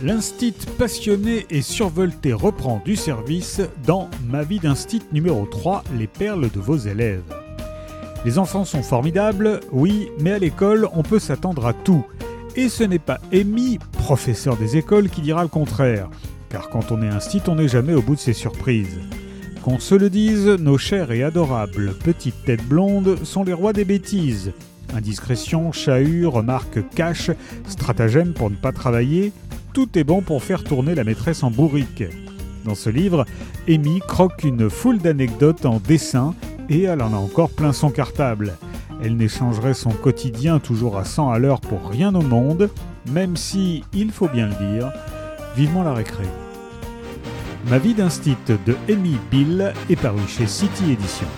L'instit passionné et survolté reprend du service dans Ma vie d'instit numéro 3, les perles de vos élèves. Les enfants sont formidables, oui, mais à l'école, on peut s'attendre à tout. Et ce n'est pas Amy, professeur des écoles, qui dira le contraire. Car quand on est instit, on n'est jamais au bout de ses surprises. Qu'on se le dise, nos chères et adorables petites têtes blondes sont les rois des bêtises. Indiscrétion, chahut, remarques cash, stratagème pour ne pas travailler, tout est bon pour faire tourner la maîtresse en bourrique. Dans ce livre, Amy croque une foule d'anecdotes en dessin et elle en a encore plein son cartable. Elle n'échangerait son quotidien toujours à 100 à l'heure pour rien au monde, même si, il faut bien le dire, vivement la récré. Ma vie d'instit de Amy Bill est paru chez City Edition.